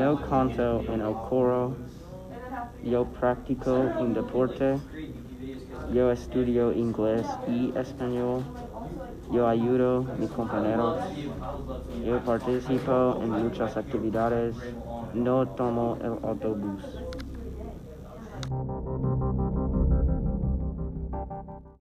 Yo canto en el coro. Yo practico un deporte. Yo estudio inglés y español. Yo ayudo a mis compañeros. Yo participo en muchas actividades. No tomo el autobús.